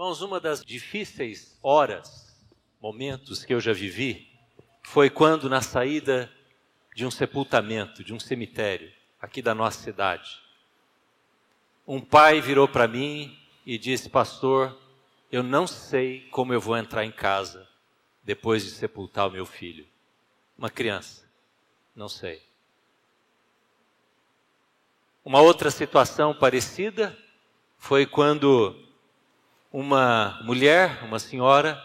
Irmãos, uma das difíceis horas, momentos que eu já vivi, foi quando na saída de um sepultamento, de um cemitério, aqui da nossa cidade, um pai virou para mim e disse: Pastor, eu não sei como eu vou entrar em casa depois de sepultar o meu filho. Uma criança, não sei. Uma outra situação parecida foi quando uma mulher, uma senhora,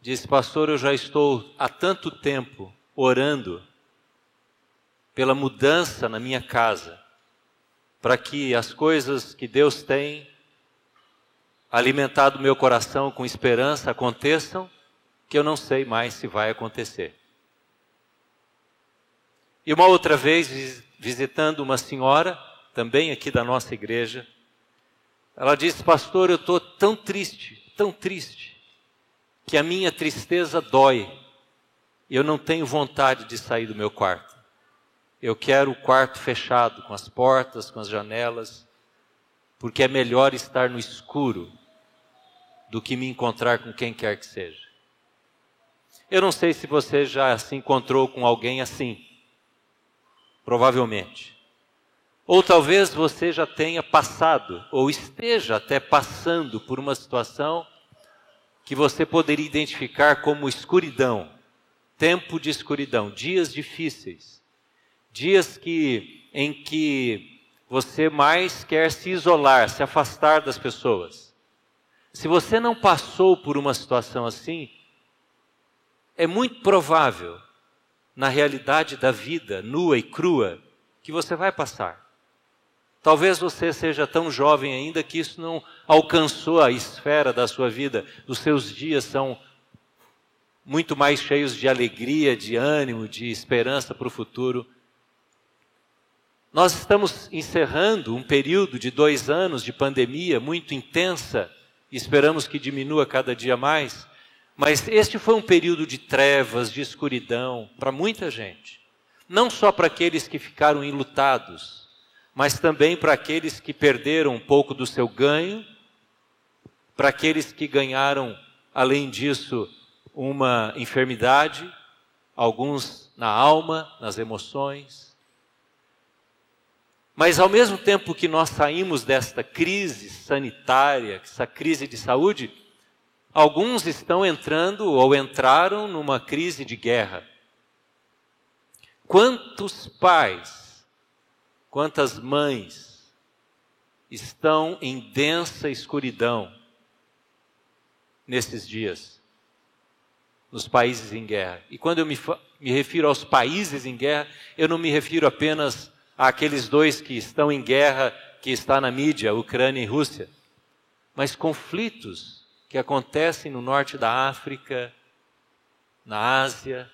disse: Pastor, eu já estou há tanto tempo orando pela mudança na minha casa, para que as coisas que Deus tem alimentado meu coração com esperança aconteçam, que eu não sei mais se vai acontecer. E uma outra vez, visitando uma senhora, também aqui da nossa igreja, ela disse: Pastor, eu estou tão triste, tão triste, que a minha tristeza dói. Eu não tenho vontade de sair do meu quarto. Eu quero o quarto fechado, com as portas, com as janelas, porque é melhor estar no escuro do que me encontrar com quem quer que seja. Eu não sei se você já se encontrou com alguém assim. Provavelmente. Ou talvez você já tenha passado, ou esteja até passando por uma situação que você poderia identificar como escuridão, tempo de escuridão, dias difíceis, dias que, em que você mais quer se isolar, se afastar das pessoas. Se você não passou por uma situação assim, é muito provável, na realidade da vida nua e crua, que você vai passar. Talvez você seja tão jovem ainda que isso não alcançou a esfera da sua vida. Os seus dias são muito mais cheios de alegria, de ânimo, de esperança para o futuro. Nós estamos encerrando um período de dois anos de pandemia muito intensa, esperamos que diminua cada dia mais, mas este foi um período de trevas, de escuridão para muita gente. Não só para aqueles que ficaram enlutados, mas também para aqueles que perderam um pouco do seu ganho, para aqueles que ganharam, além disso, uma enfermidade, alguns na alma, nas emoções. Mas ao mesmo tempo que nós saímos desta crise sanitária, essa crise de saúde, alguns estão entrando ou entraram numa crise de guerra. Quantos pais Quantas mães estão em densa escuridão nesses dias, nos países em guerra? E quando eu me, me refiro aos países em guerra, eu não me refiro apenas àqueles dois que estão em guerra, que está na mídia, Ucrânia e Rússia, mas conflitos que acontecem no norte da África, na Ásia,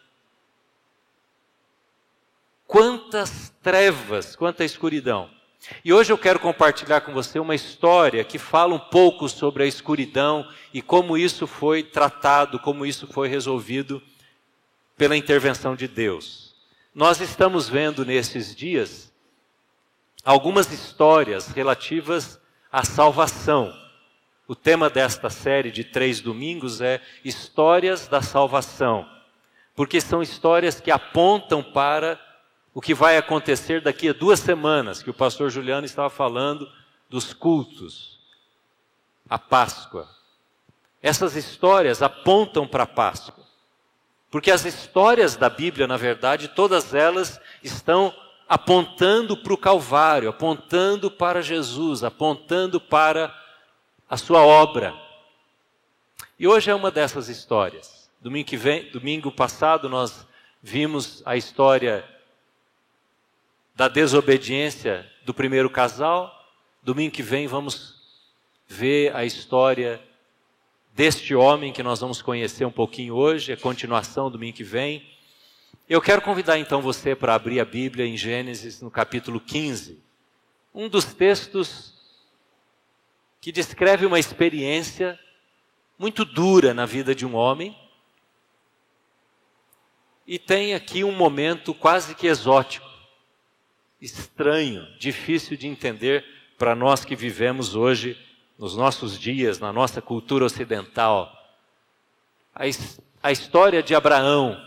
Quantas trevas, quanta escuridão. E hoje eu quero compartilhar com você uma história que fala um pouco sobre a escuridão e como isso foi tratado, como isso foi resolvido pela intervenção de Deus. Nós estamos vendo nesses dias algumas histórias relativas à salvação. O tema desta série de três domingos é Histórias da Salvação, porque são histórias que apontam para o que vai acontecer daqui a duas semanas, que o pastor Juliano estava falando dos cultos, a Páscoa. Essas histórias apontam para a Páscoa. Porque as histórias da Bíblia, na verdade, todas elas estão apontando para o Calvário, apontando para Jesus, apontando para a sua obra. E hoje é uma dessas histórias. Domingo, vem, domingo passado nós vimos a história da desobediência do primeiro casal. Domingo que vem vamos ver a história deste homem que nós vamos conhecer um pouquinho hoje, a continuação domingo que vem. Eu quero convidar então você para abrir a Bíblia em Gênesis no capítulo 15. Um dos textos que descreve uma experiência muito dura na vida de um homem. E tem aqui um momento quase que exótico estranho, difícil de entender para nós que vivemos hoje nos nossos dias, na nossa cultura ocidental, a, a história de Abraão,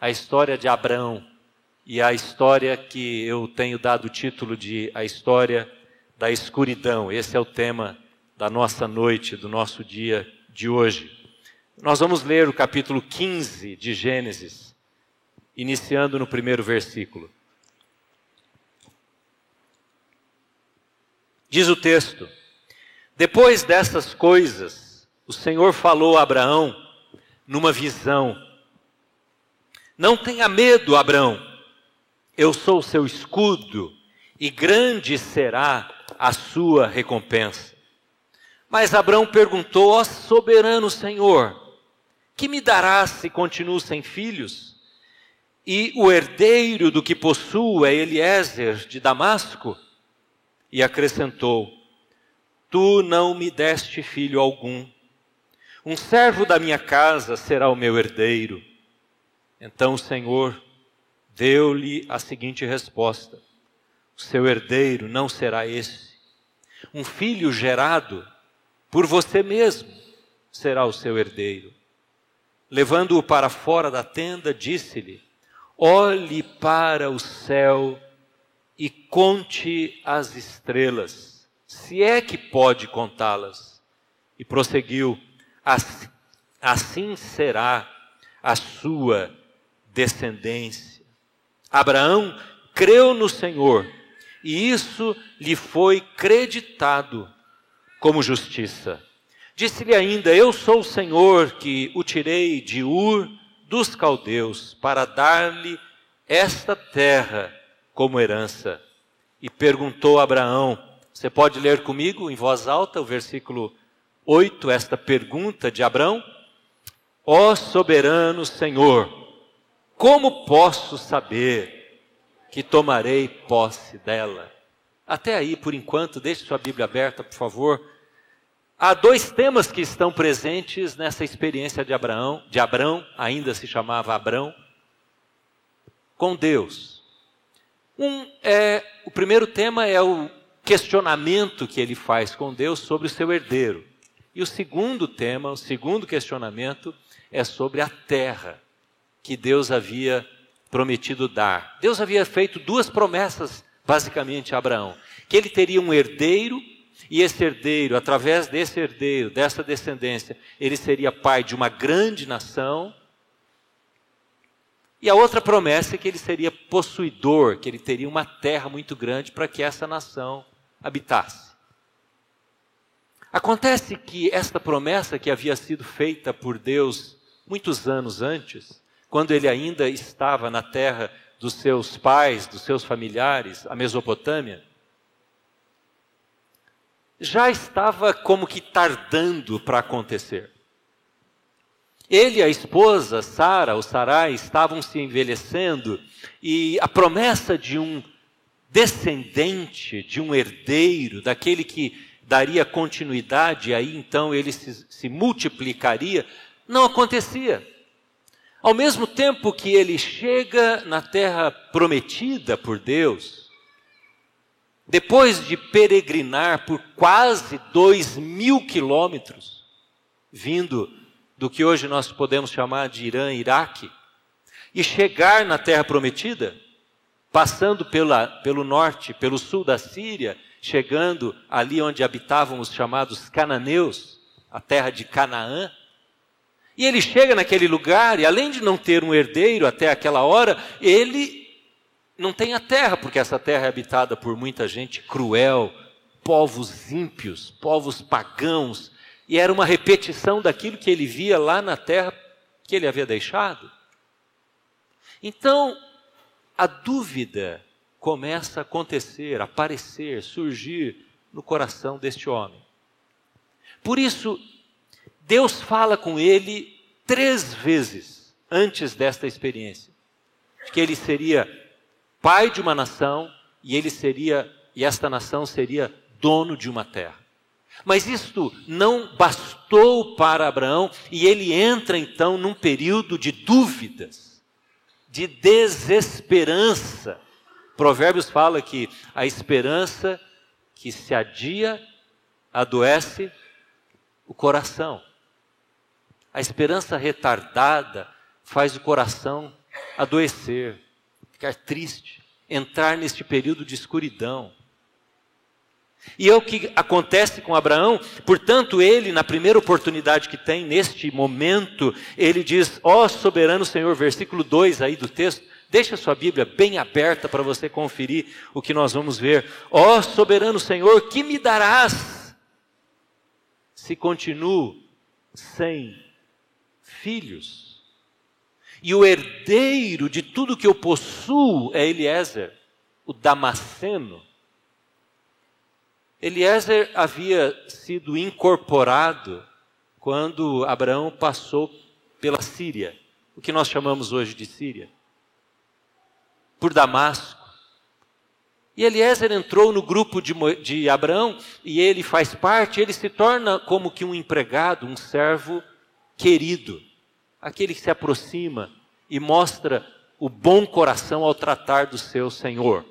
a história de Abraão e a história que eu tenho dado o título de A História da Escuridão. Esse é o tema da nossa noite, do nosso dia de hoje. Nós vamos ler o capítulo 15 de Gênesis, iniciando no primeiro versículo. Diz o texto: Depois dessas coisas, o Senhor falou a Abraão numa visão: Não tenha medo, Abraão, eu sou o seu escudo, e grande será a sua recompensa. Mas Abraão perguntou: Ó soberano Senhor, que me darás se continuo sem filhos? E o herdeiro do que possuo é Eliezer de Damasco? E acrescentou: Tu não me deste filho algum. Um servo da minha casa será o meu herdeiro. Então o Senhor deu-lhe a seguinte resposta: O seu herdeiro não será esse. Um filho gerado por você mesmo será o seu herdeiro. Levando-o para fora da tenda, disse-lhe: Olhe para o céu e conte as estrelas, se é que pode contá-las. E prosseguiu: Assim será a sua descendência. Abraão creu no Senhor, e isso lhe foi creditado como justiça. Disse-lhe ainda: Eu sou o Senhor que o tirei de Ur dos caldeus para dar-lhe esta terra como herança. E perguntou a Abraão: Você pode ler comigo em voz alta o versículo 8, esta pergunta de Abraão? Ó soberano Senhor, como posso saber que tomarei posse dela? Até aí, por enquanto, deixe sua Bíblia aberta, por favor. Há dois temas que estão presentes nessa experiência de Abraão, de Abraão, ainda se chamava Abraão, com Deus. Um é, o primeiro tema é o questionamento que ele faz com Deus sobre o seu herdeiro. E o segundo tema, o segundo questionamento, é sobre a terra que Deus havia prometido dar. Deus havia feito duas promessas, basicamente, a Abraão: que ele teria um herdeiro e esse herdeiro, através desse herdeiro, dessa descendência, ele seria pai de uma grande nação. E a outra promessa é que ele seria possuidor, que ele teria uma terra muito grande para que essa nação habitasse. Acontece que esta promessa que havia sido feita por Deus muitos anos antes, quando ele ainda estava na terra dos seus pais, dos seus familiares, a Mesopotâmia, já estava como que tardando para acontecer. Ele e a esposa, Sara, o Sarai, estavam se envelhecendo e a promessa de um descendente, de um herdeiro, daquele que daria continuidade, aí então ele se, se multiplicaria, não acontecia. Ao mesmo tempo que ele chega na terra prometida por Deus, depois de peregrinar por quase dois mil quilômetros, vindo do que hoje nós podemos chamar de Irã, Iraque, e chegar na Terra Prometida, passando pela, pelo norte, pelo sul da Síria, chegando ali onde habitavam os chamados cananeus, a terra de Canaã. E ele chega naquele lugar e, além de não ter um herdeiro até aquela hora, ele não tem a terra, porque essa terra é habitada por muita gente cruel, povos ímpios, povos pagãos, e era uma repetição daquilo que ele via lá na terra que ele havia deixado. Então, a dúvida começa a acontecer, aparecer, surgir no coração deste homem. Por isso, Deus fala com ele três vezes antes desta experiência, que ele seria pai de uma nação e ele seria e esta nação seria dono de uma terra. Mas isto não bastou para Abraão e ele entra então num período de dúvidas, de desesperança. Provérbios fala que a esperança que se adia adoece o coração. A esperança retardada faz o coração adoecer, ficar triste, entrar neste período de escuridão. E é o que acontece com Abraão, portanto, ele, na primeira oportunidade que tem, neste momento, ele diz: Ó oh, soberano Senhor, versículo 2 aí do texto, deixa sua Bíblia bem aberta para você conferir o que nós vamos ver. Ó oh, soberano Senhor, que me darás se continuo sem filhos? E o herdeiro de tudo que eu possuo é Eliezer, o Damasceno. Eliezer havia sido incorporado quando Abraão passou pela Síria, o que nós chamamos hoje de Síria, por Damasco. E Eliezer entrou no grupo de, de Abraão e ele faz parte, ele se torna como que um empregado, um servo querido, aquele que se aproxima e mostra o bom coração ao tratar do seu Senhor.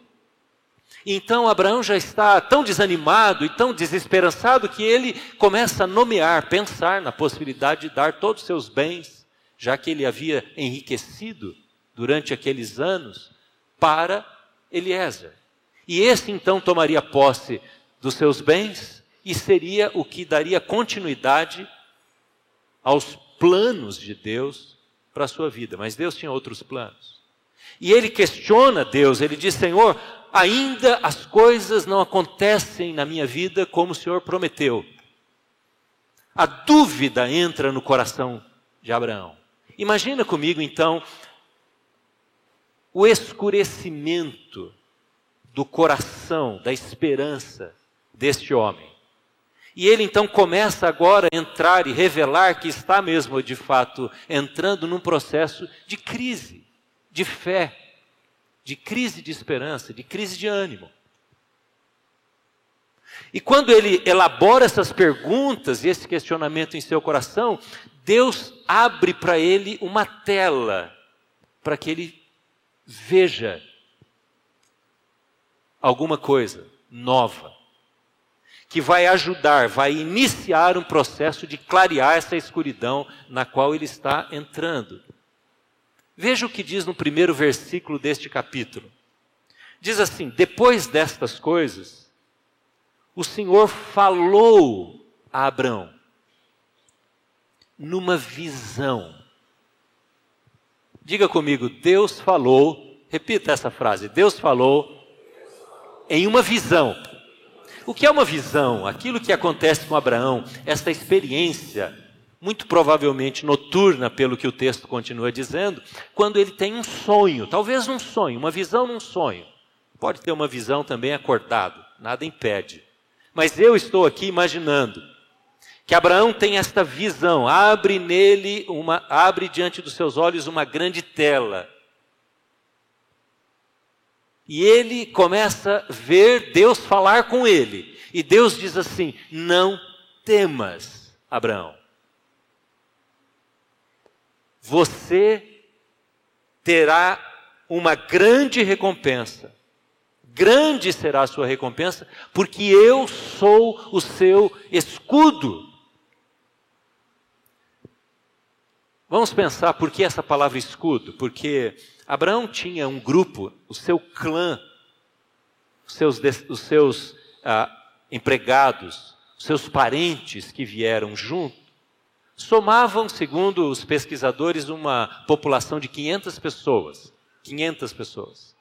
Então Abraão já está tão desanimado e tão desesperançado que ele começa a nomear, pensar na possibilidade de dar todos os seus bens, já que ele havia enriquecido durante aqueles anos, para Eliezer. E esse então tomaria posse dos seus bens e seria o que daria continuidade aos planos de Deus para a sua vida. Mas Deus tinha outros planos. E ele questiona Deus, ele diz: Senhor, ainda as coisas não acontecem na minha vida como o Senhor prometeu. A dúvida entra no coração de Abraão. Imagina comigo então o escurecimento do coração, da esperança deste homem. E ele então começa agora a entrar e revelar que está mesmo de fato entrando num processo de crise, de fé de crise de esperança, de crise de ânimo. E quando ele elabora essas perguntas e esse questionamento em seu coração, Deus abre para ele uma tela para que ele veja alguma coisa nova que vai ajudar, vai iniciar um processo de clarear essa escuridão na qual ele está entrando. Veja o que diz no primeiro versículo deste capítulo. Diz assim: Depois destas coisas, o Senhor falou a Abraão numa visão. Diga comigo, Deus falou, repita essa frase: Deus falou em uma visão. O que é uma visão? Aquilo que acontece com Abraão, esta experiência muito provavelmente noturna, pelo que o texto continua dizendo, quando ele tem um sonho, talvez um sonho, uma visão num sonho. Pode ter uma visão também acordado, nada impede. Mas eu estou aqui imaginando que Abraão tem esta visão, abre nele uma, abre diante dos seus olhos uma grande tela. E ele começa a ver Deus falar com ele. E Deus diz assim: Não temas, Abraão você terá uma grande recompensa. Grande será a sua recompensa, porque eu sou o seu escudo. Vamos pensar por que essa palavra escudo? Porque Abraão tinha um grupo, o seu clã, os seus, os seus ah, empregados, os seus parentes que vieram junto, somavam, segundo os pesquisadores, uma população de 500 pessoas. 500 pessoas.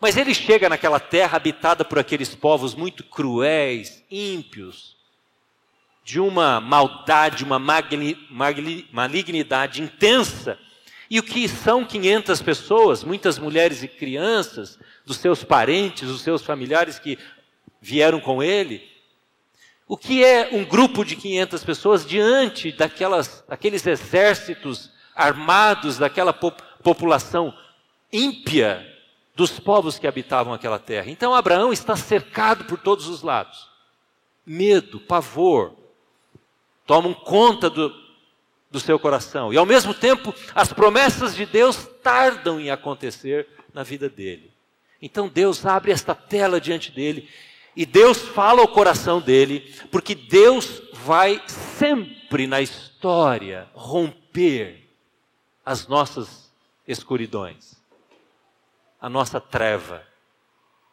Mas ele chega naquela terra habitada por aqueles povos muito cruéis, ímpios, de uma maldade, uma malignidade intensa. E o que são 500 pessoas, muitas mulheres e crianças, dos seus parentes, dos seus familiares que vieram com ele, o que é um grupo de 500 pessoas diante daquelas, daqueles exércitos armados, daquela população ímpia dos povos que habitavam aquela terra? Então Abraão está cercado por todos os lados. Medo, pavor, tomam conta do, do seu coração. E ao mesmo tempo, as promessas de Deus tardam em acontecer na vida dele. Então Deus abre esta tela diante dele E Deus fala ao coração dele, porque Deus vai sempre na história romper as nossas escuridões, a nossa treva,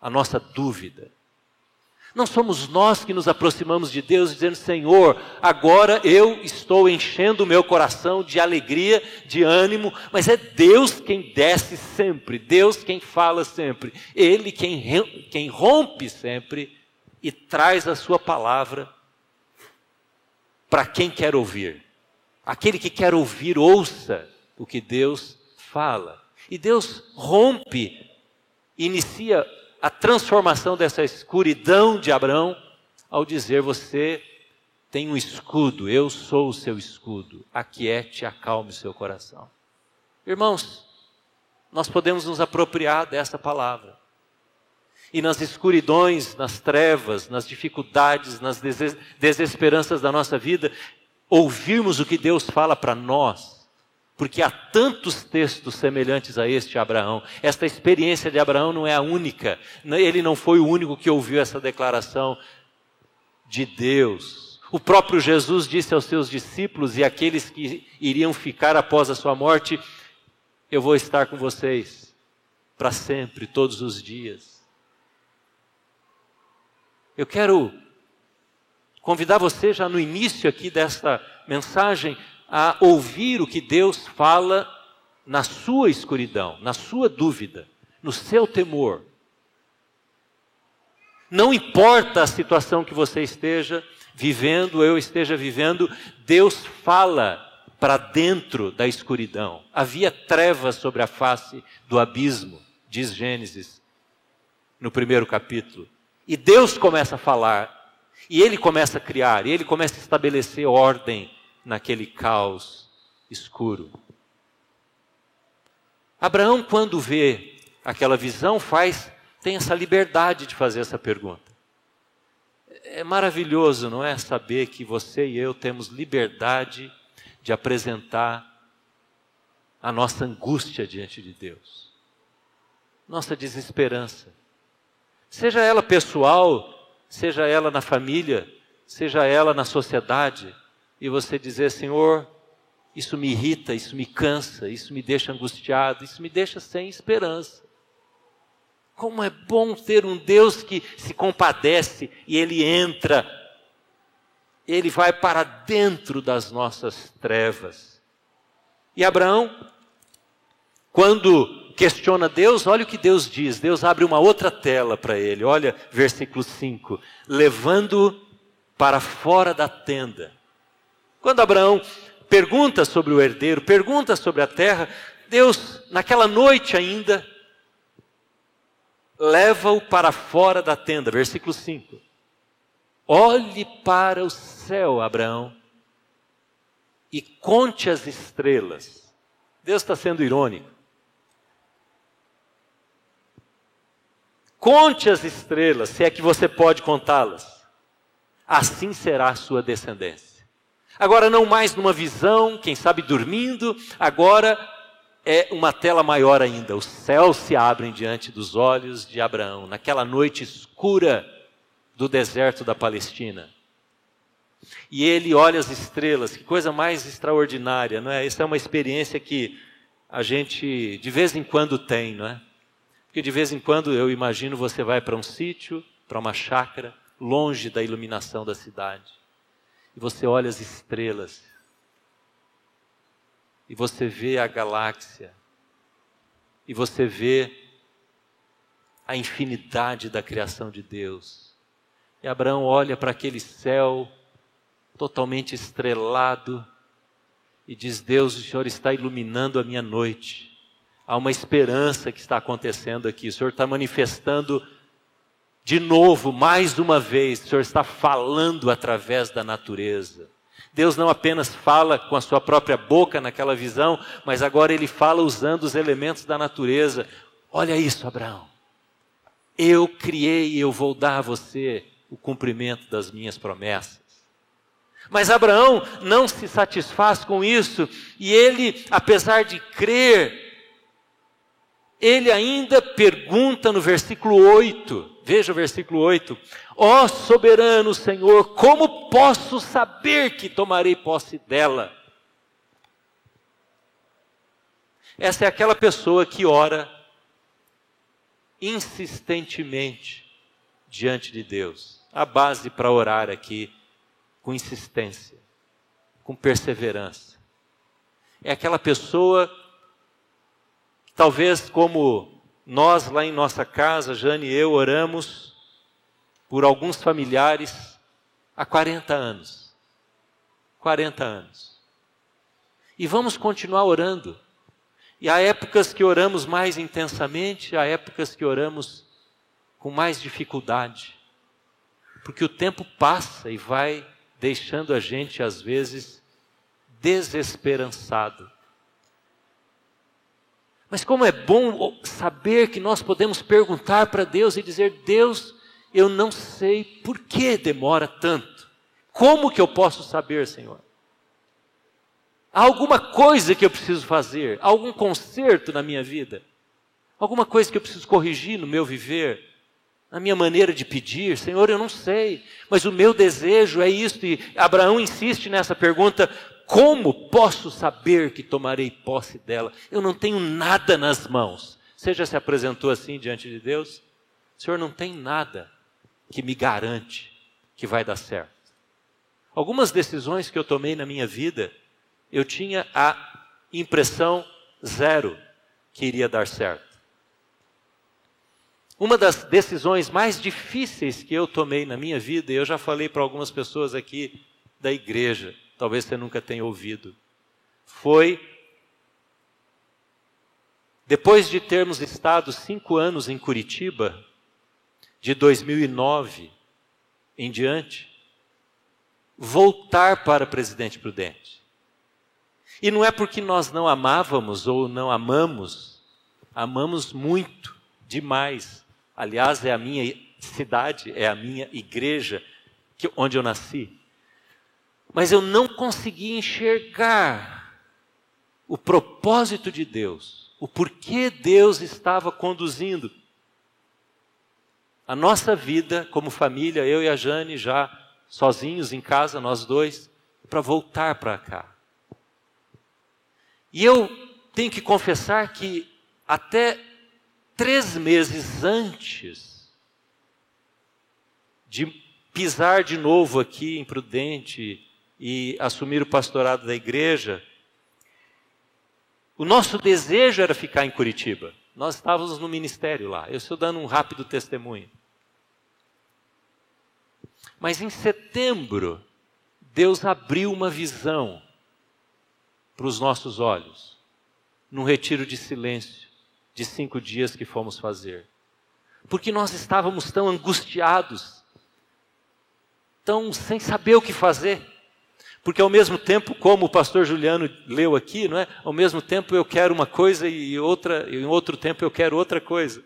a nossa dúvida. Não somos nós que nos aproximamos de Deus dizendo: Senhor, agora eu estou enchendo o meu coração de alegria, de ânimo, mas é Deus quem desce sempre, Deus quem fala sempre, Ele quem, quem rompe sempre e traz a Sua palavra para quem quer ouvir. Aquele que quer ouvir, ouça o que Deus fala. E Deus rompe, inicia a transformação dessa escuridão de Abraão ao dizer: Você tem um escudo, eu sou o seu escudo, aquiete e acalme o seu coração. Irmãos, nós podemos nos apropriar dessa palavra. E nas escuridões, nas trevas, nas dificuldades, nas desesperanças da nossa vida, ouvirmos o que Deus fala para nós porque há tantos textos semelhantes a este Abraão. Esta experiência de Abraão não é a única. Ele não foi o único que ouviu essa declaração de Deus. O próprio Jesus disse aos seus discípulos e àqueles que iriam ficar após a sua morte: Eu vou estar com vocês para sempre, todos os dias. Eu quero convidar você já no início aqui desta mensagem a ouvir o que Deus fala na sua escuridão, na sua dúvida, no seu temor. Não importa a situação que você esteja vivendo, eu esteja vivendo, Deus fala para dentro da escuridão. Havia trevas sobre a face do abismo, diz Gênesis, no primeiro capítulo. E Deus começa a falar, e Ele começa a criar, e Ele começa a estabelecer ordem naquele caos escuro. Abraão, quando vê aquela visão, faz, tem essa liberdade de fazer essa pergunta. É maravilhoso, não é? Saber que você e eu temos liberdade de apresentar a nossa angústia diante de Deus, nossa desesperança, seja ela pessoal, seja ela na família, seja ela na sociedade, e você dizer: Senhor, isso me irrita, isso me cansa, isso me deixa angustiado, isso me deixa sem esperança. Como é bom ter um Deus que se compadece e ele entra, ele vai para dentro das nossas trevas. E Abraão, quando questiona Deus, olha o que Deus diz. Deus abre uma outra tela para ele. Olha, versículo 5: levando para fora da tenda quando Abraão pergunta sobre o herdeiro, pergunta sobre a terra, Deus, naquela noite ainda, leva-o para fora da tenda, versículo 5. Olhe para o céu, Abraão, e conte as estrelas. Deus está sendo irônico. Conte as estrelas, se é que você pode contá-las. Assim será a sua descendência. Agora, não mais numa visão, quem sabe dormindo, agora é uma tela maior ainda. Os céus se abrem diante dos olhos de Abraão, naquela noite escura do deserto da Palestina. E ele olha as estrelas, que coisa mais extraordinária, não é? Essa é uma experiência que a gente de vez em quando tem, não é? Porque de vez em quando eu imagino você vai para um sítio, para uma chácara, longe da iluminação da cidade e você olha as estrelas, e você vê a galáxia, e você vê a infinidade da criação de Deus. E Abraão olha para aquele céu totalmente estrelado e diz: Deus, o Senhor está iluminando a minha noite. Há uma esperança que está acontecendo aqui. O Senhor está manifestando de novo, mais uma vez, o Senhor está falando através da natureza. Deus não apenas fala com a sua própria boca naquela visão, mas agora ele fala usando os elementos da natureza. Olha isso, Abraão. Eu criei e eu vou dar a você o cumprimento das minhas promessas. Mas Abraão não se satisfaz com isso, e ele, apesar de crer ele ainda pergunta no versículo 8, veja o versículo 8: Ó oh, soberano Senhor, como posso saber que tomarei posse dela? Essa é aquela pessoa que ora insistentemente diante de Deus. A base para orar aqui com insistência, com perseverança. É aquela pessoa talvez como nós lá em nossa casa, Jane e eu oramos por alguns familiares há 40 anos. 40 anos. E vamos continuar orando. E há épocas que oramos mais intensamente, há épocas que oramos com mais dificuldade. Porque o tempo passa e vai deixando a gente, às vezes, desesperançado. Mas como é bom saber que nós podemos perguntar para Deus e dizer: Deus, eu não sei por que demora tanto. Como que eu posso saber, Senhor? Há alguma coisa que eu preciso fazer? algum conserto na minha vida? Alguma coisa que eu preciso corrigir no meu viver? Na minha maneira de pedir? Senhor, eu não sei, mas o meu desejo é isto. E Abraão insiste nessa pergunta: como posso saber que tomarei posse dela? Eu não tenho nada nas mãos. Você já se apresentou assim diante de Deus? Senhor, não tem nada que me garante que vai dar certo. Algumas decisões que eu tomei na minha vida, eu tinha a impressão zero que iria dar certo. Uma das decisões mais difíceis que eu tomei na minha vida, e eu já falei para algumas pessoas aqui da igreja, talvez você nunca tenha ouvido, foi depois de termos estado cinco anos em Curitiba, de 2009 em diante, voltar para Presidente Prudente. E não é porque nós não amávamos ou não amamos, amamos muito, demais. Aliás, é a minha cidade, é a minha igreja que, onde eu nasci. Mas eu não consegui enxergar o propósito de Deus, o porquê Deus estava conduzindo a nossa vida como família, eu e a Jane, já sozinhos em casa, nós dois, para voltar para cá. E eu tenho que confessar que até três meses antes de pisar de novo aqui em Prudente e assumir o pastorado da igreja, o nosso desejo era ficar em Curitiba. Nós estávamos no ministério lá. Eu estou dando um rápido testemunho. Mas em setembro, Deus abriu uma visão para os nossos olhos, num retiro de silêncio de cinco dias que fomos fazer. Porque nós estávamos tão angustiados, tão sem saber o que fazer. Porque ao mesmo tempo, como o pastor Juliano leu aqui, não é? Ao mesmo tempo eu quero uma coisa e outra, e em outro tempo eu quero outra coisa.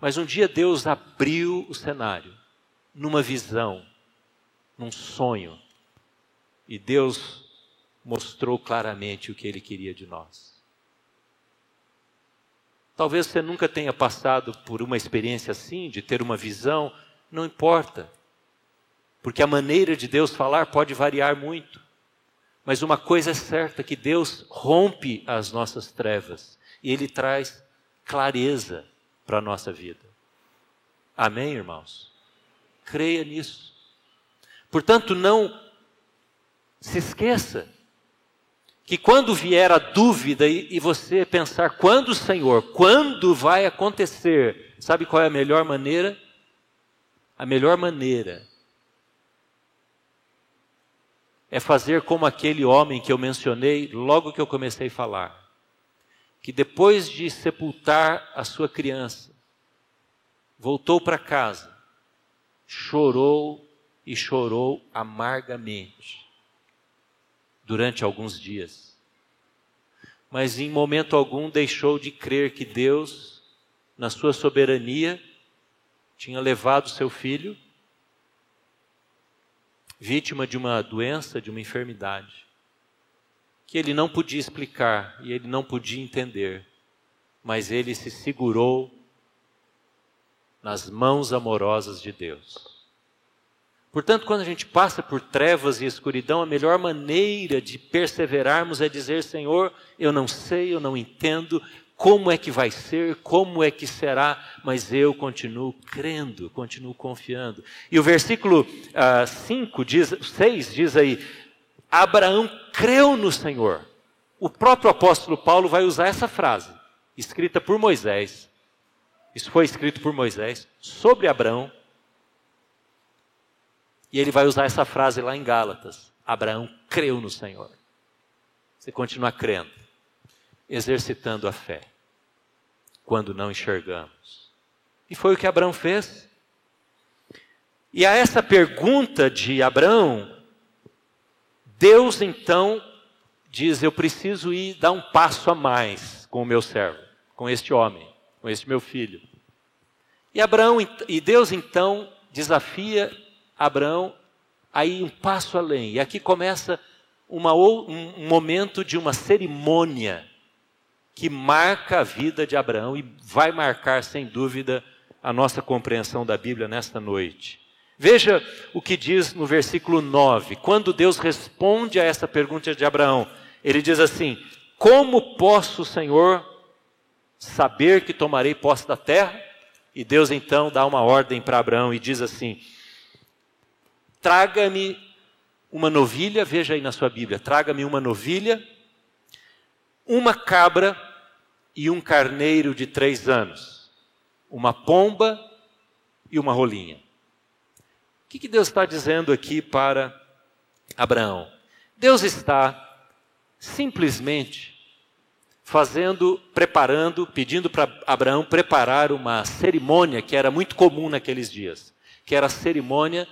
Mas um dia Deus abriu o cenário numa visão, num sonho. E Deus mostrou claramente o que ele queria de nós. Talvez você nunca tenha passado por uma experiência assim, de ter uma visão, não importa. Porque a maneira de Deus falar pode variar muito. Mas uma coisa é certa, que Deus rompe as nossas trevas e Ele traz clareza para a nossa vida. Amém, irmãos? Creia nisso. Portanto, não se esqueça que quando vier a dúvida e, e você pensar, quando, Senhor, quando vai acontecer, sabe qual é a melhor maneira? A melhor maneira é fazer como aquele homem que eu mencionei logo que eu comecei a falar, que depois de sepultar a sua criança, voltou para casa, chorou e chorou amargamente durante alguns dias. Mas em momento algum deixou de crer que Deus, na sua soberania, tinha levado seu filho, vítima de uma doença, de uma enfermidade, que ele não podia explicar e ele não podia entender, mas ele se segurou nas mãos amorosas de Deus. Portanto, quando a gente passa por trevas e escuridão, a melhor maneira de perseverarmos é dizer: Senhor, eu não sei, eu não entendo como é que vai ser, como é que será, mas eu continuo crendo, continuo confiando. E o versículo 5 uh, diz, 6 diz aí: Abraão creu no Senhor. O próprio apóstolo Paulo vai usar essa frase, escrita por Moisés. Isso foi escrito por Moisés sobre Abraão e ele vai usar essa frase lá em Gálatas: Abraão creu no Senhor. Você continua crendo, exercitando a fé, quando não enxergamos. E foi o que Abraão fez. E a essa pergunta de Abraão, Deus então diz: Eu preciso ir dar um passo a mais com o meu servo, com este homem, com este meu filho. E Abraão e Deus então desafia Abraão aí um passo além. E aqui começa uma, um momento de uma cerimônia que marca a vida de Abraão e vai marcar, sem dúvida, a nossa compreensão da Bíblia nesta noite. Veja o que diz no versículo 9. Quando Deus responde a essa pergunta de Abraão, ele diz assim: Como posso, Senhor, saber que tomarei posse da terra? E Deus então dá uma ordem para Abraão e diz assim: Traga-me uma novilha, veja aí na sua Bíblia, traga-me uma novilha, uma cabra e um carneiro de três anos, uma pomba e uma rolinha. O que, que Deus está dizendo aqui para Abraão? Deus está simplesmente fazendo, preparando, pedindo para Abraão preparar uma cerimônia que era muito comum naqueles dias, que era a cerimônia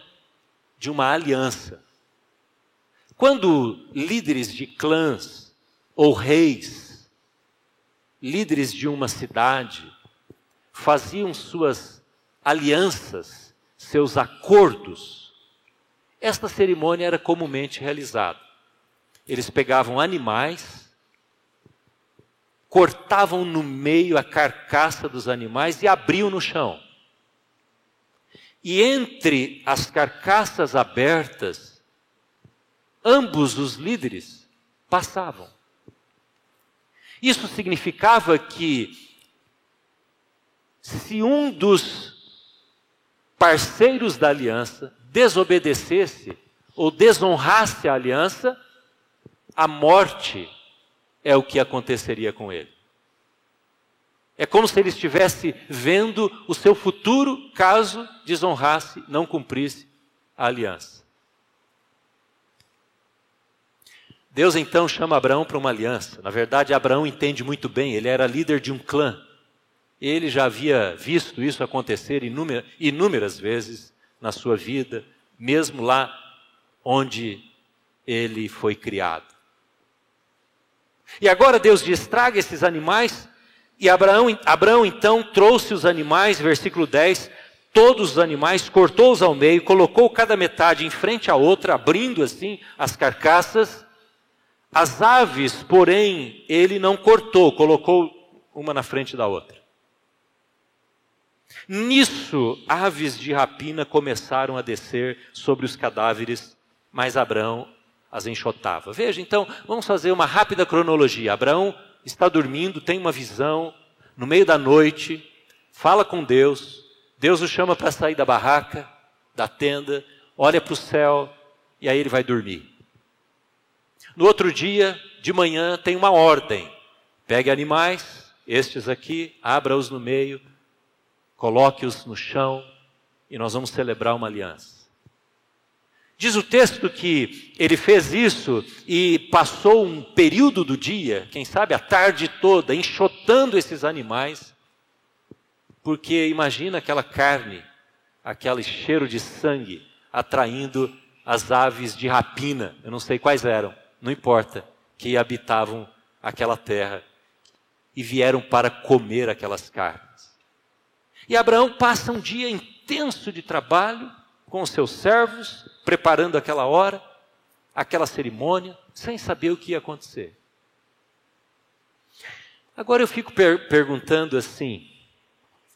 de uma aliança. Quando líderes de clãs ou reis, líderes de uma cidade, faziam suas alianças, seus acordos, esta cerimônia era comumente realizada. Eles pegavam animais, cortavam no meio a carcaça dos animais e abriam no chão. E entre as carcaças abertas, ambos os líderes passavam. Isso significava que, se um dos parceiros da aliança desobedecesse ou desonrasse a aliança, a morte é o que aconteceria com ele. É como se ele estivesse vendo o seu futuro caso desonrasse, não cumprisse a aliança. Deus então chama Abraão para uma aliança. Na verdade, Abraão entende muito bem, ele era líder de um clã. Ele já havia visto isso acontecer inúmeras, inúmeras vezes na sua vida, mesmo lá onde ele foi criado. E agora Deus diz: traga esses animais e Abraão, Abraão então trouxe os animais, versículo 10, todos os animais, cortou-os ao meio, colocou cada metade em frente à outra, abrindo assim as carcaças. As aves, porém, ele não cortou, colocou uma na frente da outra. Nisso, aves de rapina começaram a descer sobre os cadáveres, mas Abraão as enxotava. Veja, então, vamos fazer uma rápida cronologia. Abraão está dormindo, tem uma visão, no meio da noite, fala com Deus, Deus o chama para sair da barraca, da tenda, olha para o céu e aí ele vai dormir. No outro dia, de manhã, tem uma ordem: pegue animais, estes aqui, abra-os no meio, coloque-os no chão e nós vamos celebrar uma aliança. Diz o texto que ele fez isso e passou um período do dia, quem sabe a tarde toda, enxotando esses animais, porque imagina aquela carne, aquele cheiro de sangue atraindo as aves de rapina, eu não sei quais eram, não importa, que habitavam aquela terra e vieram para comer aquelas carnes. E Abraão passa um dia intenso de trabalho com os seus servos, preparando aquela hora, aquela cerimônia, sem saber o que ia acontecer. Agora eu fico per perguntando assim.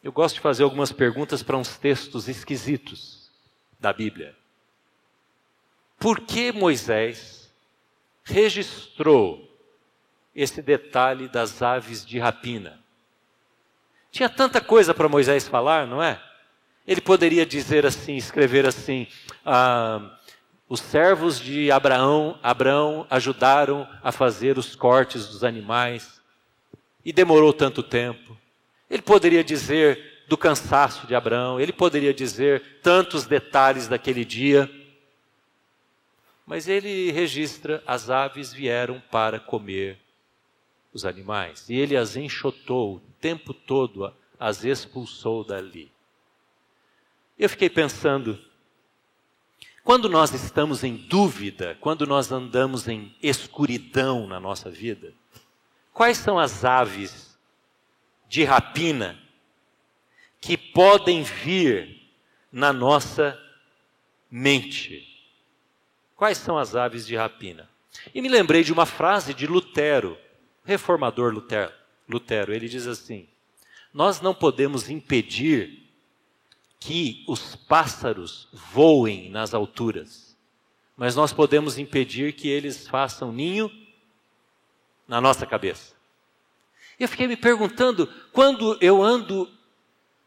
Eu gosto de fazer algumas perguntas para uns textos esquisitos da Bíblia. Por que Moisés registrou esse detalhe das aves de rapina? Tinha tanta coisa para Moisés falar, não é? Ele poderia dizer assim, escrever assim: ah, os servos de Abraão, Abraão ajudaram a fazer os cortes dos animais e demorou tanto tempo. Ele poderia dizer do cansaço de Abraão, ele poderia dizer tantos detalhes daquele dia. Mas ele registra: as aves vieram para comer os animais, e ele as enxotou o tempo todo, as expulsou dali. Eu fiquei pensando, quando nós estamos em dúvida, quando nós andamos em escuridão na nossa vida, quais são as aves de rapina que podem vir na nossa mente? Quais são as aves de rapina? E me lembrei de uma frase de Lutero, reformador Lutero. Lutero, ele diz assim: Nós não podemos impedir que os pássaros voem nas alturas, mas nós podemos impedir que eles façam ninho na nossa cabeça. Eu fiquei me perguntando, quando eu ando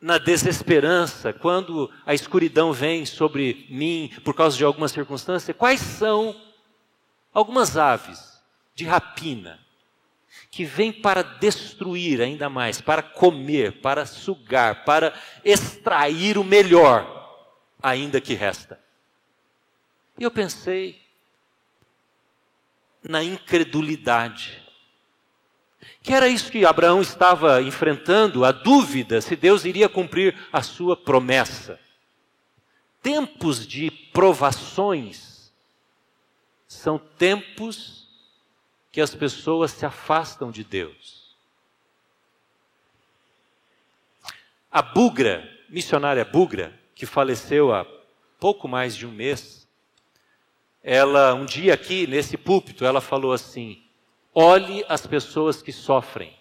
na desesperança, quando a escuridão vem sobre mim por causa de alguma circunstância, quais são algumas aves de rapina que vem para destruir ainda mais, para comer, para sugar, para extrair o melhor ainda que resta. E eu pensei na incredulidade. Que era isso que Abraão estava enfrentando, a dúvida se Deus iria cumprir a sua promessa. Tempos de provações são tempos que as pessoas se afastam de Deus. A Bugra, missionária Bugra, que faleceu há pouco mais de um mês, ela, um dia aqui nesse púlpito, ela falou assim: olhe as pessoas que sofrem.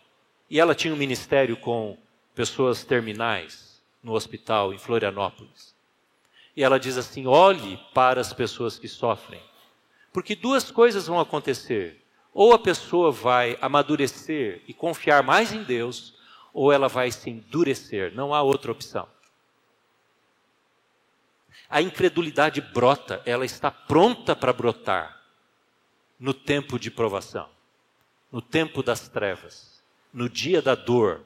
E ela tinha um ministério com pessoas terminais no hospital em Florianópolis. E ela diz assim: olhe para as pessoas que sofrem. Porque duas coisas vão acontecer. Ou a pessoa vai amadurecer e confiar mais em Deus, ou ela vai se endurecer. Não há outra opção. A incredulidade brota, ela está pronta para brotar no tempo de provação, no tempo das trevas, no dia da dor.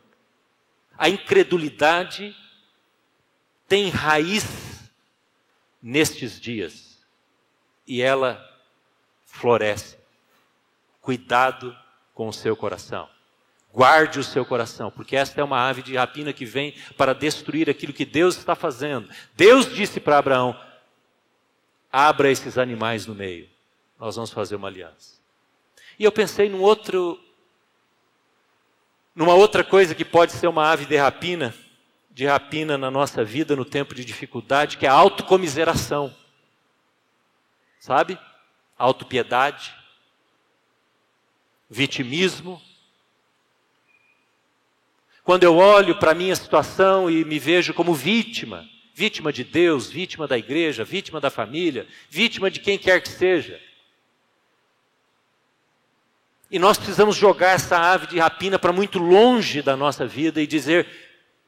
A incredulidade tem raiz nestes dias e ela floresce. Cuidado com o seu coração. Guarde o seu coração, porque esta é uma ave de rapina que vem para destruir aquilo que Deus está fazendo. Deus disse para Abraão: abra esses animais no meio, nós vamos fazer uma aliança. E eu pensei num outro, numa outra coisa que pode ser uma ave de rapina, de rapina na nossa vida no tempo de dificuldade, que é a autocomiseração. Sabe? Autopiedade vitimismo. Quando eu olho para a minha situação e me vejo como vítima, vítima de Deus, vítima da igreja, vítima da família, vítima de quem quer que seja. E nós precisamos jogar essa ave de rapina para muito longe da nossa vida e dizer: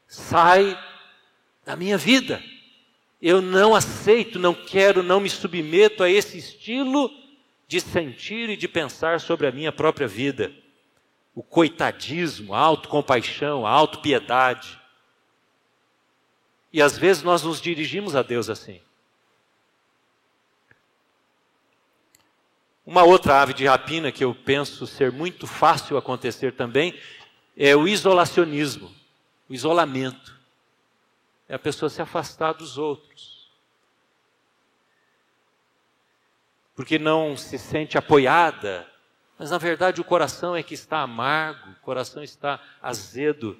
sai da minha vida. Eu não aceito, não quero, não me submeto a esse estilo de sentir e de pensar sobre a minha própria vida. O coitadismo, a autocompaixão, a autopiedade. E às vezes nós nos dirigimos a Deus assim. Uma outra ave de rapina que eu penso ser muito fácil acontecer também é o isolacionismo, o isolamento. É a pessoa se afastar dos outros. porque não se sente apoiada, mas na verdade o coração é que está amargo, o coração está azedo.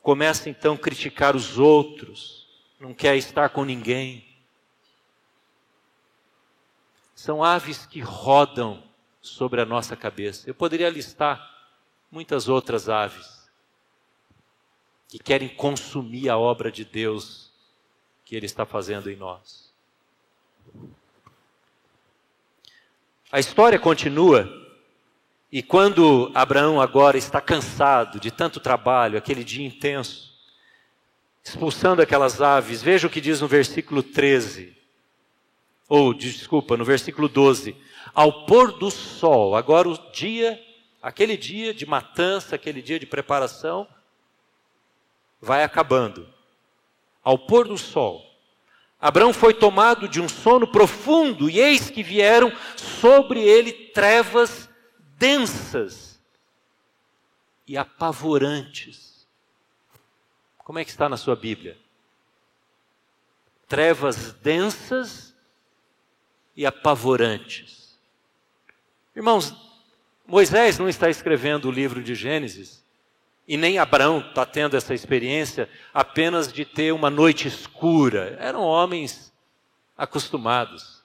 Começa então a criticar os outros, não quer estar com ninguém. São aves que rodam sobre a nossa cabeça. Eu poderia listar muitas outras aves que querem consumir a obra de Deus que Ele está fazendo em nós. A história continua, e quando Abraão agora está cansado de tanto trabalho, aquele dia intenso, expulsando aquelas aves, veja o que diz no versículo 13, ou desculpa, no versículo 12: ao pôr do sol, agora o dia, aquele dia de matança, aquele dia de preparação, vai acabando. Ao pôr do sol, Abraão foi tomado de um sono profundo, e eis que vieram sobre ele trevas densas e apavorantes. Como é que está na sua Bíblia? Trevas densas e apavorantes. Irmãos, Moisés não está escrevendo o livro de Gênesis e nem Abraão está tendo essa experiência apenas de ter uma noite escura. Eram homens acostumados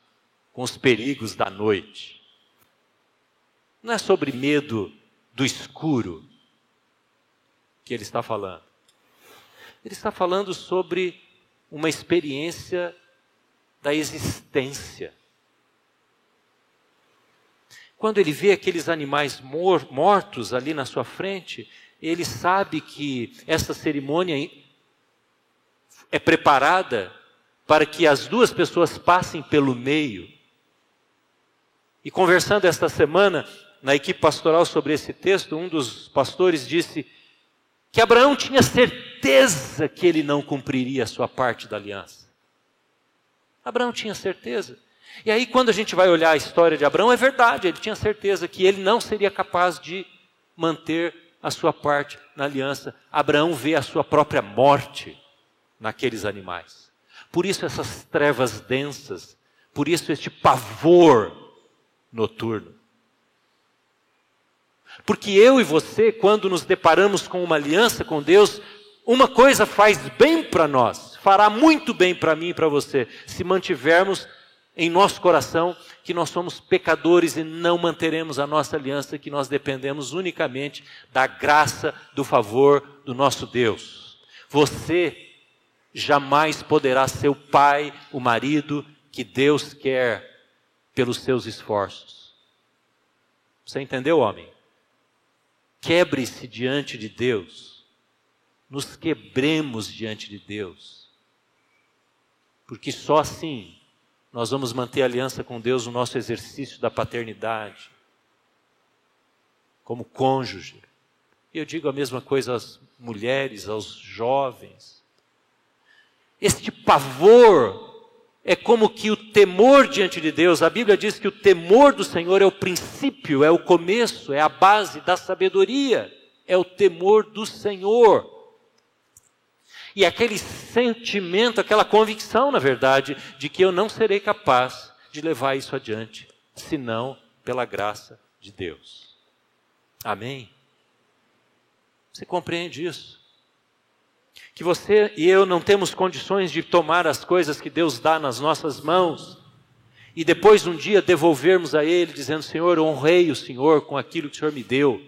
com os perigos da noite. Não é sobre medo do escuro que ele está falando. Ele está falando sobre uma experiência da existência. Quando ele vê aqueles animais mor mortos ali na sua frente, ele sabe que essa cerimônia é preparada para que as duas pessoas passem pelo meio. E conversando esta semana na equipe pastoral sobre esse texto, um dos pastores disse que Abraão tinha certeza que ele não cumpriria a sua parte da aliança. Abraão tinha certeza. E aí, quando a gente vai olhar a história de Abraão, é verdade, ele tinha certeza que ele não seria capaz de manter a sua parte na aliança. Abraão vê a sua própria morte naqueles animais. Por isso, essas trevas densas, por isso, este pavor noturno. Porque eu e você, quando nos deparamos com uma aliança com Deus, uma coisa faz bem para nós, fará muito bem para mim e para você, se mantivermos em nosso coração que nós somos pecadores e não manteremos a nossa aliança, que nós dependemos unicamente da graça, do favor do nosso Deus. Você jamais poderá ser o pai, o marido que Deus quer pelos seus esforços. Você entendeu, homem? Quebre-se diante de Deus. Nos quebremos diante de Deus. Porque só assim nós vamos manter aliança com Deus no nosso exercício da paternidade, como cônjuge. E eu digo a mesma coisa às mulheres, aos jovens. Este pavor é como que o temor diante de Deus, a Bíblia diz que o temor do Senhor é o princípio, é o começo, é a base da sabedoria, é o temor do Senhor. E aquele sentimento, aquela convicção, na verdade, de que eu não serei capaz de levar isso adiante, senão pela graça de Deus. Amém? Você compreende isso? Que você e eu não temos condições de tomar as coisas que Deus dá nas nossas mãos e depois um dia devolvermos a Ele, dizendo: Senhor, honrei o Senhor com aquilo que o Senhor me deu.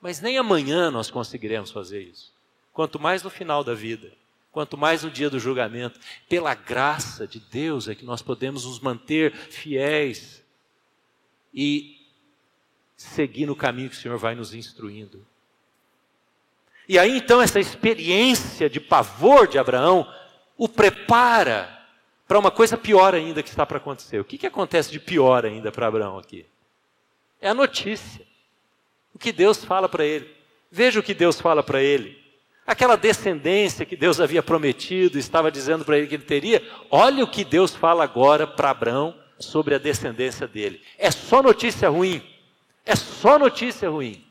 Mas nem amanhã nós conseguiremos fazer isso quanto mais no final da vida, quanto mais no dia do julgamento. Pela graça de Deus é que nós podemos nos manter fiéis e seguir no caminho que o Senhor vai nos instruindo. E aí então essa experiência de pavor de Abraão o prepara para uma coisa pior ainda que está para acontecer. O que, que acontece de pior ainda para Abraão aqui? É a notícia. O que Deus fala para ele. Veja o que Deus fala para ele aquela descendência que Deus havia prometido, estava dizendo para ele que ele teria. Olha o que Deus fala agora para Abraão sobre a descendência dele. É só notícia ruim. É só notícia ruim.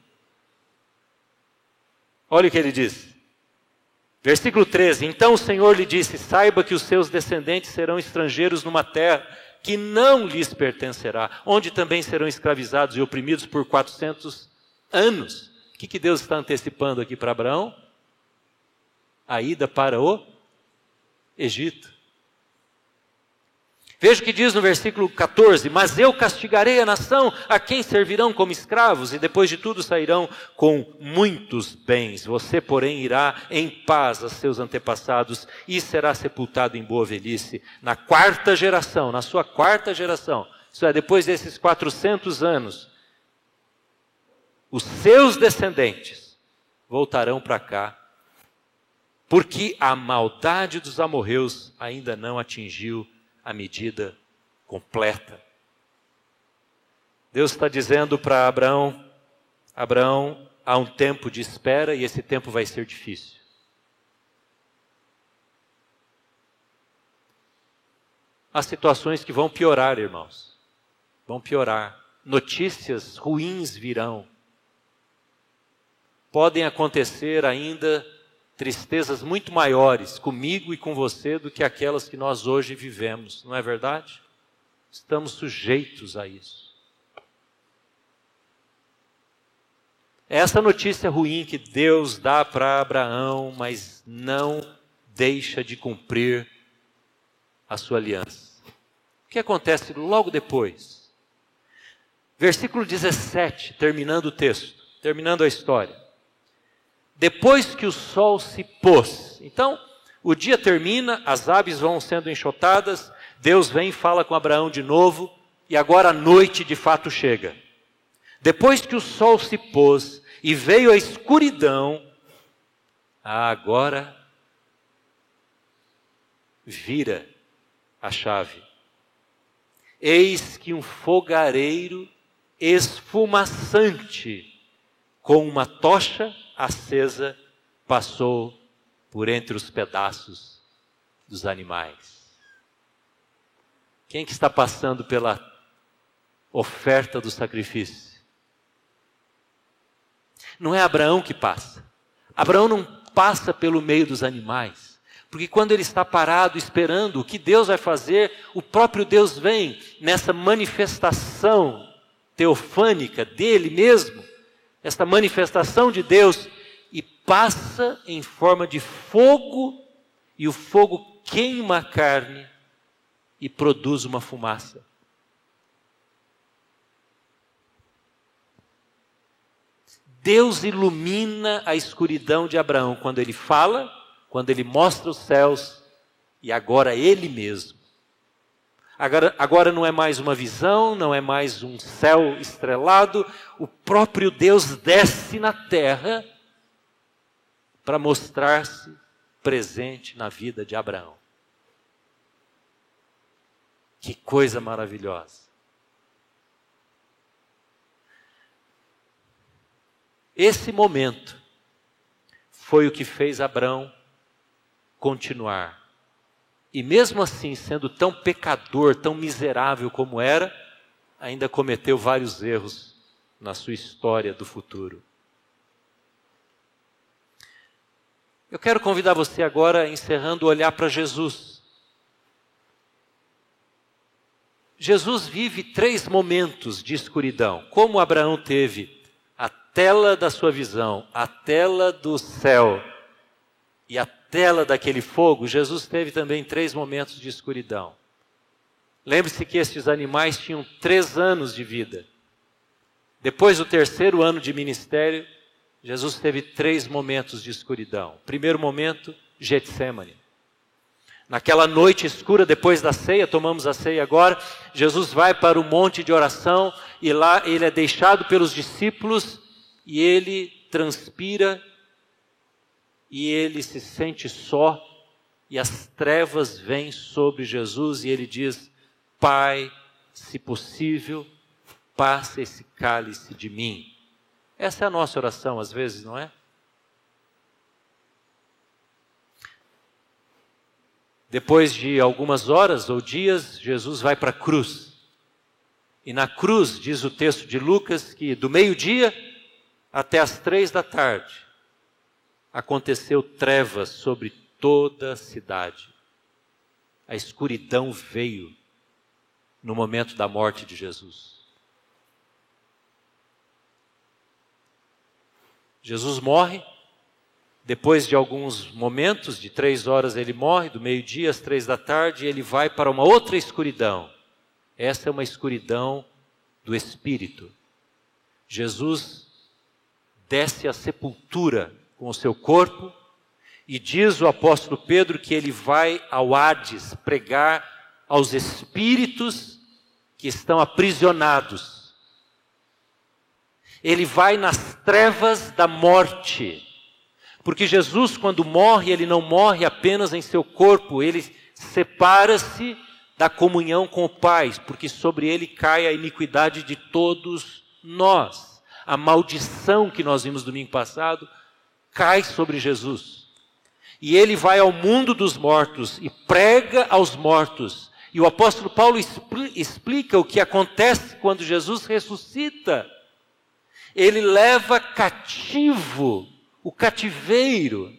Olha o que ele diz. Versículo 13: Então o Senhor lhe disse: Saiba que os seus descendentes serão estrangeiros numa terra que não lhes pertencerá, onde também serão escravizados e oprimidos por 400 anos. O que, que Deus está antecipando aqui para Abraão? A ida para o Egito. Veja o que diz no versículo 14: Mas eu castigarei a nação a quem servirão como escravos, e depois de tudo sairão com muitos bens. Você, porém, irá em paz a seus antepassados e será sepultado em boa velhice. Na quarta geração, na sua quarta geração, isso é, depois desses 400 anos, os seus descendentes voltarão para cá, porque a maldade dos amorreus ainda não atingiu a medida completa. Deus está dizendo para Abraão: Abraão, há um tempo de espera e esse tempo vai ser difícil. Há situações que vão piorar, irmãos. Vão piorar. Notícias ruins virão. Podem acontecer ainda tristezas muito maiores comigo e com você do que aquelas que nós hoje vivemos, não é verdade? Estamos sujeitos a isso. É essa notícia ruim que Deus dá para Abraão, mas não deixa de cumprir a sua aliança. O que acontece logo depois? Versículo 17, terminando o texto, terminando a história depois que o sol se pôs. Então, o dia termina, as aves vão sendo enxotadas, Deus vem e fala com Abraão de novo, e agora a noite de fato chega. Depois que o sol se pôs e veio a escuridão, agora vira a chave. Eis que um fogareiro esfumaçante com uma tocha acesa passou por entre os pedaços dos animais. Quem que está passando pela oferta do sacrifício? Não é Abraão que passa. Abraão não passa pelo meio dos animais. Porque quando ele está parado esperando o que Deus vai fazer, o próprio Deus vem nessa manifestação teofânica dele mesmo esta manifestação de Deus e passa em forma de fogo, e o fogo queima a carne e produz uma fumaça. Deus ilumina a escuridão de Abraão quando ele fala, quando ele mostra os céus e agora ele mesmo Agora, agora não é mais uma visão, não é mais um céu estrelado, o próprio Deus desce na terra para mostrar-se presente na vida de Abraão. Que coisa maravilhosa. Esse momento foi o que fez Abraão continuar e mesmo assim, sendo tão pecador, tão miserável como era, ainda cometeu vários erros na sua história do futuro. Eu quero convidar você agora, encerrando, a olhar para Jesus. Jesus vive três momentos de escuridão, como Abraão teve a tela da sua visão, a tela do céu e a tela daquele fogo, Jesus teve também três momentos de escuridão. Lembre-se que estes animais tinham três anos de vida. Depois do terceiro ano de ministério, Jesus teve três momentos de escuridão. Primeiro momento, Getsemane. Naquela noite escura, depois da ceia, tomamos a ceia agora, Jesus vai para o monte de oração e lá ele é deixado pelos discípulos e ele transpira e ele se sente só, e as trevas vêm sobre Jesus, e ele diz: Pai, se possível, passe esse cálice de mim. Essa é a nossa oração, às vezes, não é? Depois de algumas horas ou dias, Jesus vai para a cruz. E na cruz, diz o texto de Lucas, que do meio-dia até as três da tarde, aconteceu trevas sobre toda a cidade. A escuridão veio no momento da morte de Jesus. Jesus morre, Depois de alguns momentos, de três horas, ele morre, do meio-dia às três da tarde, ele vai para uma outra escuridão. Essa é uma escuridão do espírito. Jesus desce à sepultura com o seu corpo e diz o apóstolo Pedro que ele vai ao Hades pregar aos espíritos que estão aprisionados. Ele vai nas trevas da morte. Porque Jesus, quando morre, ele não morre apenas em seu corpo, ele separa-se da comunhão com o Pai, porque sobre ele cai a iniquidade de todos nós. A maldição que nós vimos domingo passado cai sobre Jesus. E ele vai ao mundo dos mortos e prega aos mortos. E o apóstolo Paulo explica o que acontece quando Jesus ressuscita. Ele leva cativo o cativeiro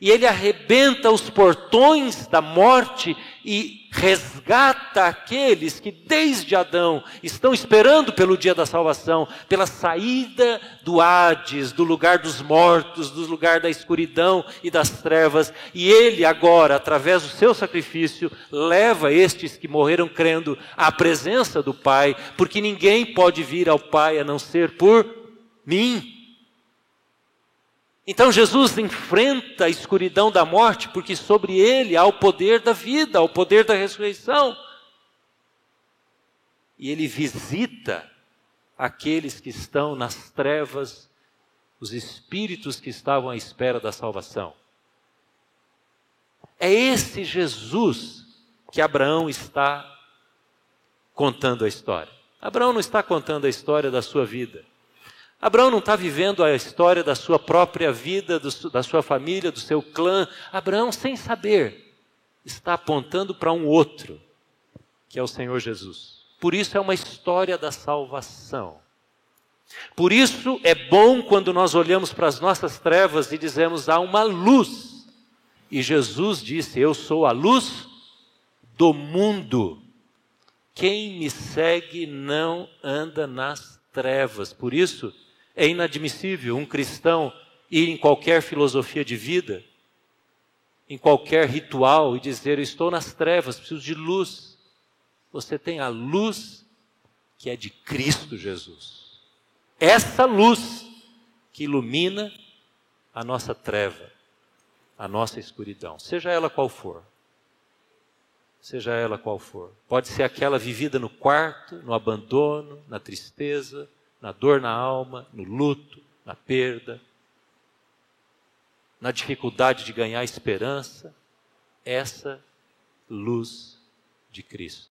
e ele arrebenta os portões da morte e resgata aqueles que desde Adão estão esperando pelo dia da salvação, pela saída do Hades, do lugar dos mortos, do lugar da escuridão e das trevas. E ele agora, através do seu sacrifício, leva estes que morreram crendo à presença do Pai, porque ninguém pode vir ao Pai a não ser por mim. Então Jesus enfrenta a escuridão da morte, porque sobre ele há o poder da vida, o poder da ressurreição. E ele visita aqueles que estão nas trevas, os espíritos que estavam à espera da salvação. É esse Jesus que Abraão está contando a história. Abraão não está contando a história da sua vida. Abraão não está vivendo a história da sua própria vida, do, da sua família, do seu clã. Abraão, sem saber, está apontando para um outro, que é o Senhor Jesus. Por isso é uma história da salvação. Por isso é bom quando nós olhamos para as nossas trevas e dizemos há uma luz. E Jesus disse: Eu sou a luz do mundo. Quem me segue não anda nas trevas. Por isso, é inadmissível um cristão ir em qualquer filosofia de vida, em qualquer ritual e dizer: estou nas trevas, preciso de luz. Você tem a luz que é de Cristo Jesus. Essa luz que ilumina a nossa treva, a nossa escuridão, seja ela qual for. Seja ela qual for. Pode ser aquela vivida no quarto, no abandono, na tristeza, na dor na alma, no luto, na perda, na dificuldade de ganhar esperança, essa luz de Cristo.